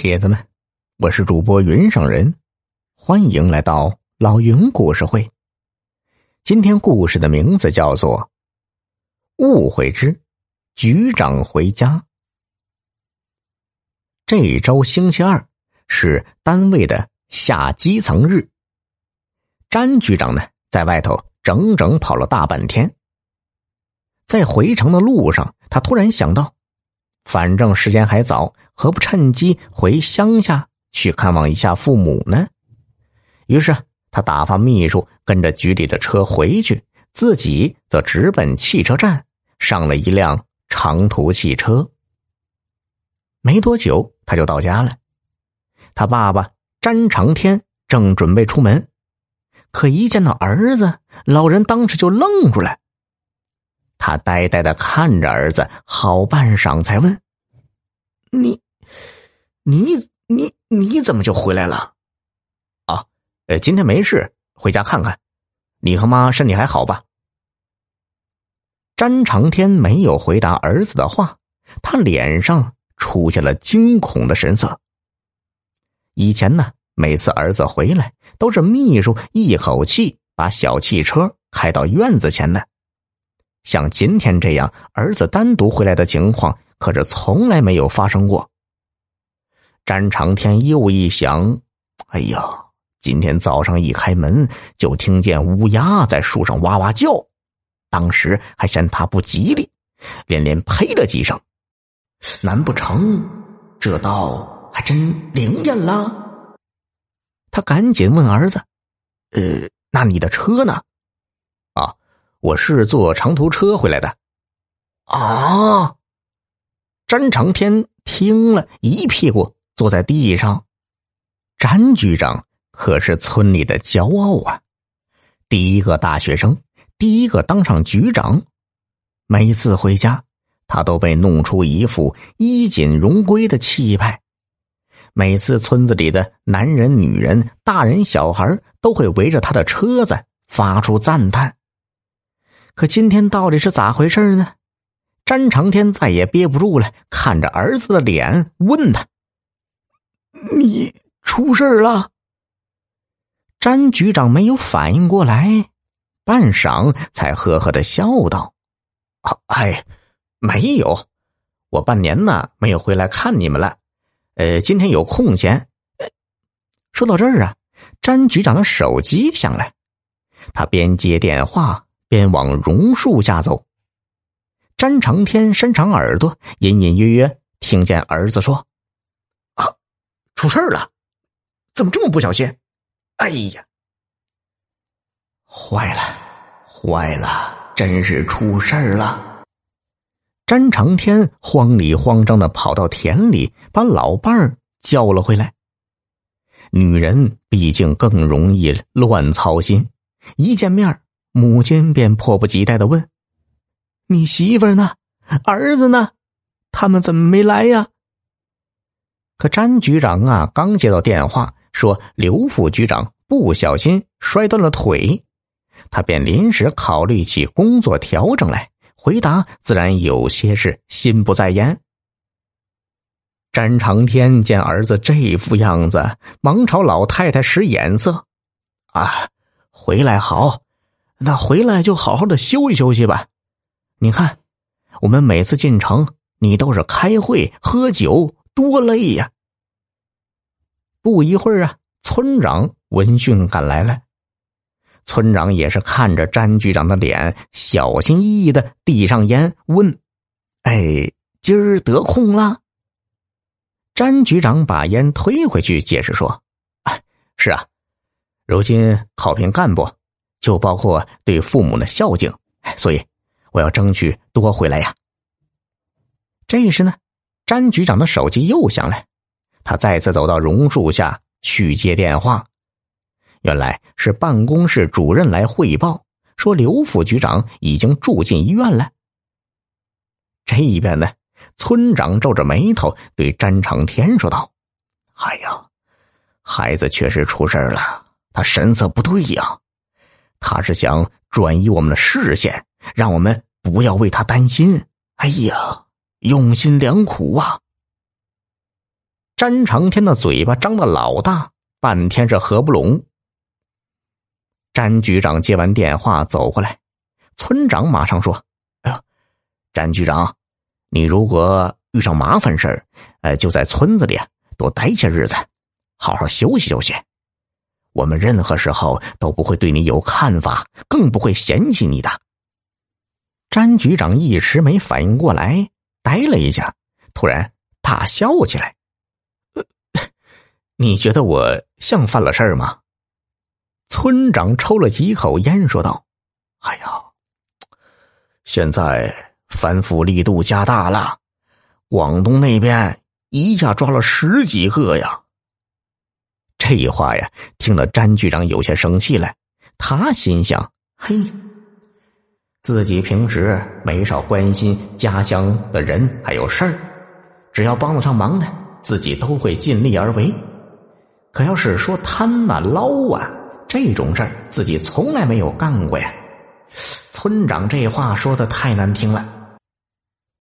铁子们，我是主播云上人，欢迎来到老云故事会。今天故事的名字叫做《误会之局长回家》。这周星期二是单位的下基层日，詹局长呢在外头整整跑了大半天。在回城的路上，他突然想到。反正时间还早，何不趁机回乡下去看望一下父母呢？于是他打发秘书跟着局里的车回去，自己则直奔汽车站，上了一辆长途汽车。没多久，他就到家了。他爸爸詹长天正准备出门，可一见到儿子，老人当时就愣住了。他呆呆的看着儿子，好半晌才问：“你，你，你，你怎么就回来了？”“啊，呃，今天没事，回家看看。你和妈身体还好吧？”詹长天没有回答儿子的话，他脸上出现了惊恐的神色。以前呢，每次儿子回来，都是秘书一口气把小汽车开到院子前的。像今天这样儿子单独回来的情况，可是从来没有发生过。詹长天又一想，哎呀，今天早上一开门就听见乌鸦在树上哇哇叫，当时还嫌他不吉利，连连呸了几声。难不成这道还真灵验了？他赶紧问儿子：“呃，那你的车呢？”啊我是坐长途车回来的，啊！詹长天听了一屁股坐在地上。詹局长可是村里的骄傲啊，第一个大学生，第一个当上局长。每次回家，他都被弄出一副衣锦荣归的气派。每次村子里的男人、女人、大人、小孩都会围着他的车子发出赞叹。可今天到底是咋回事呢？詹长天再也憋不住了，看着儿子的脸问他：“你出事了？”詹局长没有反应过来，半晌才呵呵的笑道：“啊，哎，没有，我半年呢没有回来看你们了。呃，今天有空闲。”说到这儿啊，詹局长的手机响了，他边接电话。边往榕树下走，詹长天伸长耳朵，隐隐约约听见儿子说：“啊，出事了！怎么这么不小心？哎呀，坏了，坏了，真是出事了！”詹长天慌里慌张的跑到田里，把老伴儿叫了回来。女人毕竟更容易乱操心，一见面母亲便迫不及待的问：“你媳妇呢？儿子呢？他们怎么没来呀？”可詹局长啊，刚接到电话说刘副局长不小心摔断了腿，他便临时考虑起工作调整来，回答自然有些是心不在焉。詹长天见儿子这副样子，忙朝老太太使眼色：“啊，回来好。”那回来就好好的休息休息吧。你看，我们每次进城，你都是开会喝酒，多累呀。不一会儿啊，村长闻讯赶来了。村长也是看着詹局长的脸，小心翼翼的递上烟，问：“哎，今儿得空了？”詹局长把烟推回去，解释说：“啊，是啊，如今考评干部。”就包括对父母的孝敬，所以我要争取多回来呀。这时呢，詹局长的手机又响了，他再次走到榕树下去接电话。原来是办公室主任来汇报，说刘副局长已经住进医院了。这一边呢，村长皱着眉头对詹长天说道：“哎呀，孩子确实出事了，他神色不对呀。”他是想转移我们的视线，让我们不要为他担心。哎呀，用心良苦啊！詹长天的嘴巴张的老大，半天是合不拢。詹局长接完电话走过来，村长马上说：“哎呀，詹局长，你如果遇上麻烦事儿，呃，就在村子里多待些日子，好好休息休息。我们任何时候都不会对你有看法，更不会嫌弃你的。”詹局长一时没反应过来，呆了一下，突然大笑起来：“ 你觉得我像犯了事儿吗？”村长抽了几口烟，说道：“哎呀，现在反腐力度加大了，广东那边一下抓了十几个呀。”这话呀，听得詹局长有些生气了。他心想：“嘿，自己平时没少关心家乡的人还有事儿，只要帮得上忙的，自己都会尽力而为。可要是说贪呐、捞啊……”这种事儿自己从来没有干过呀！村长这话说的太难听了。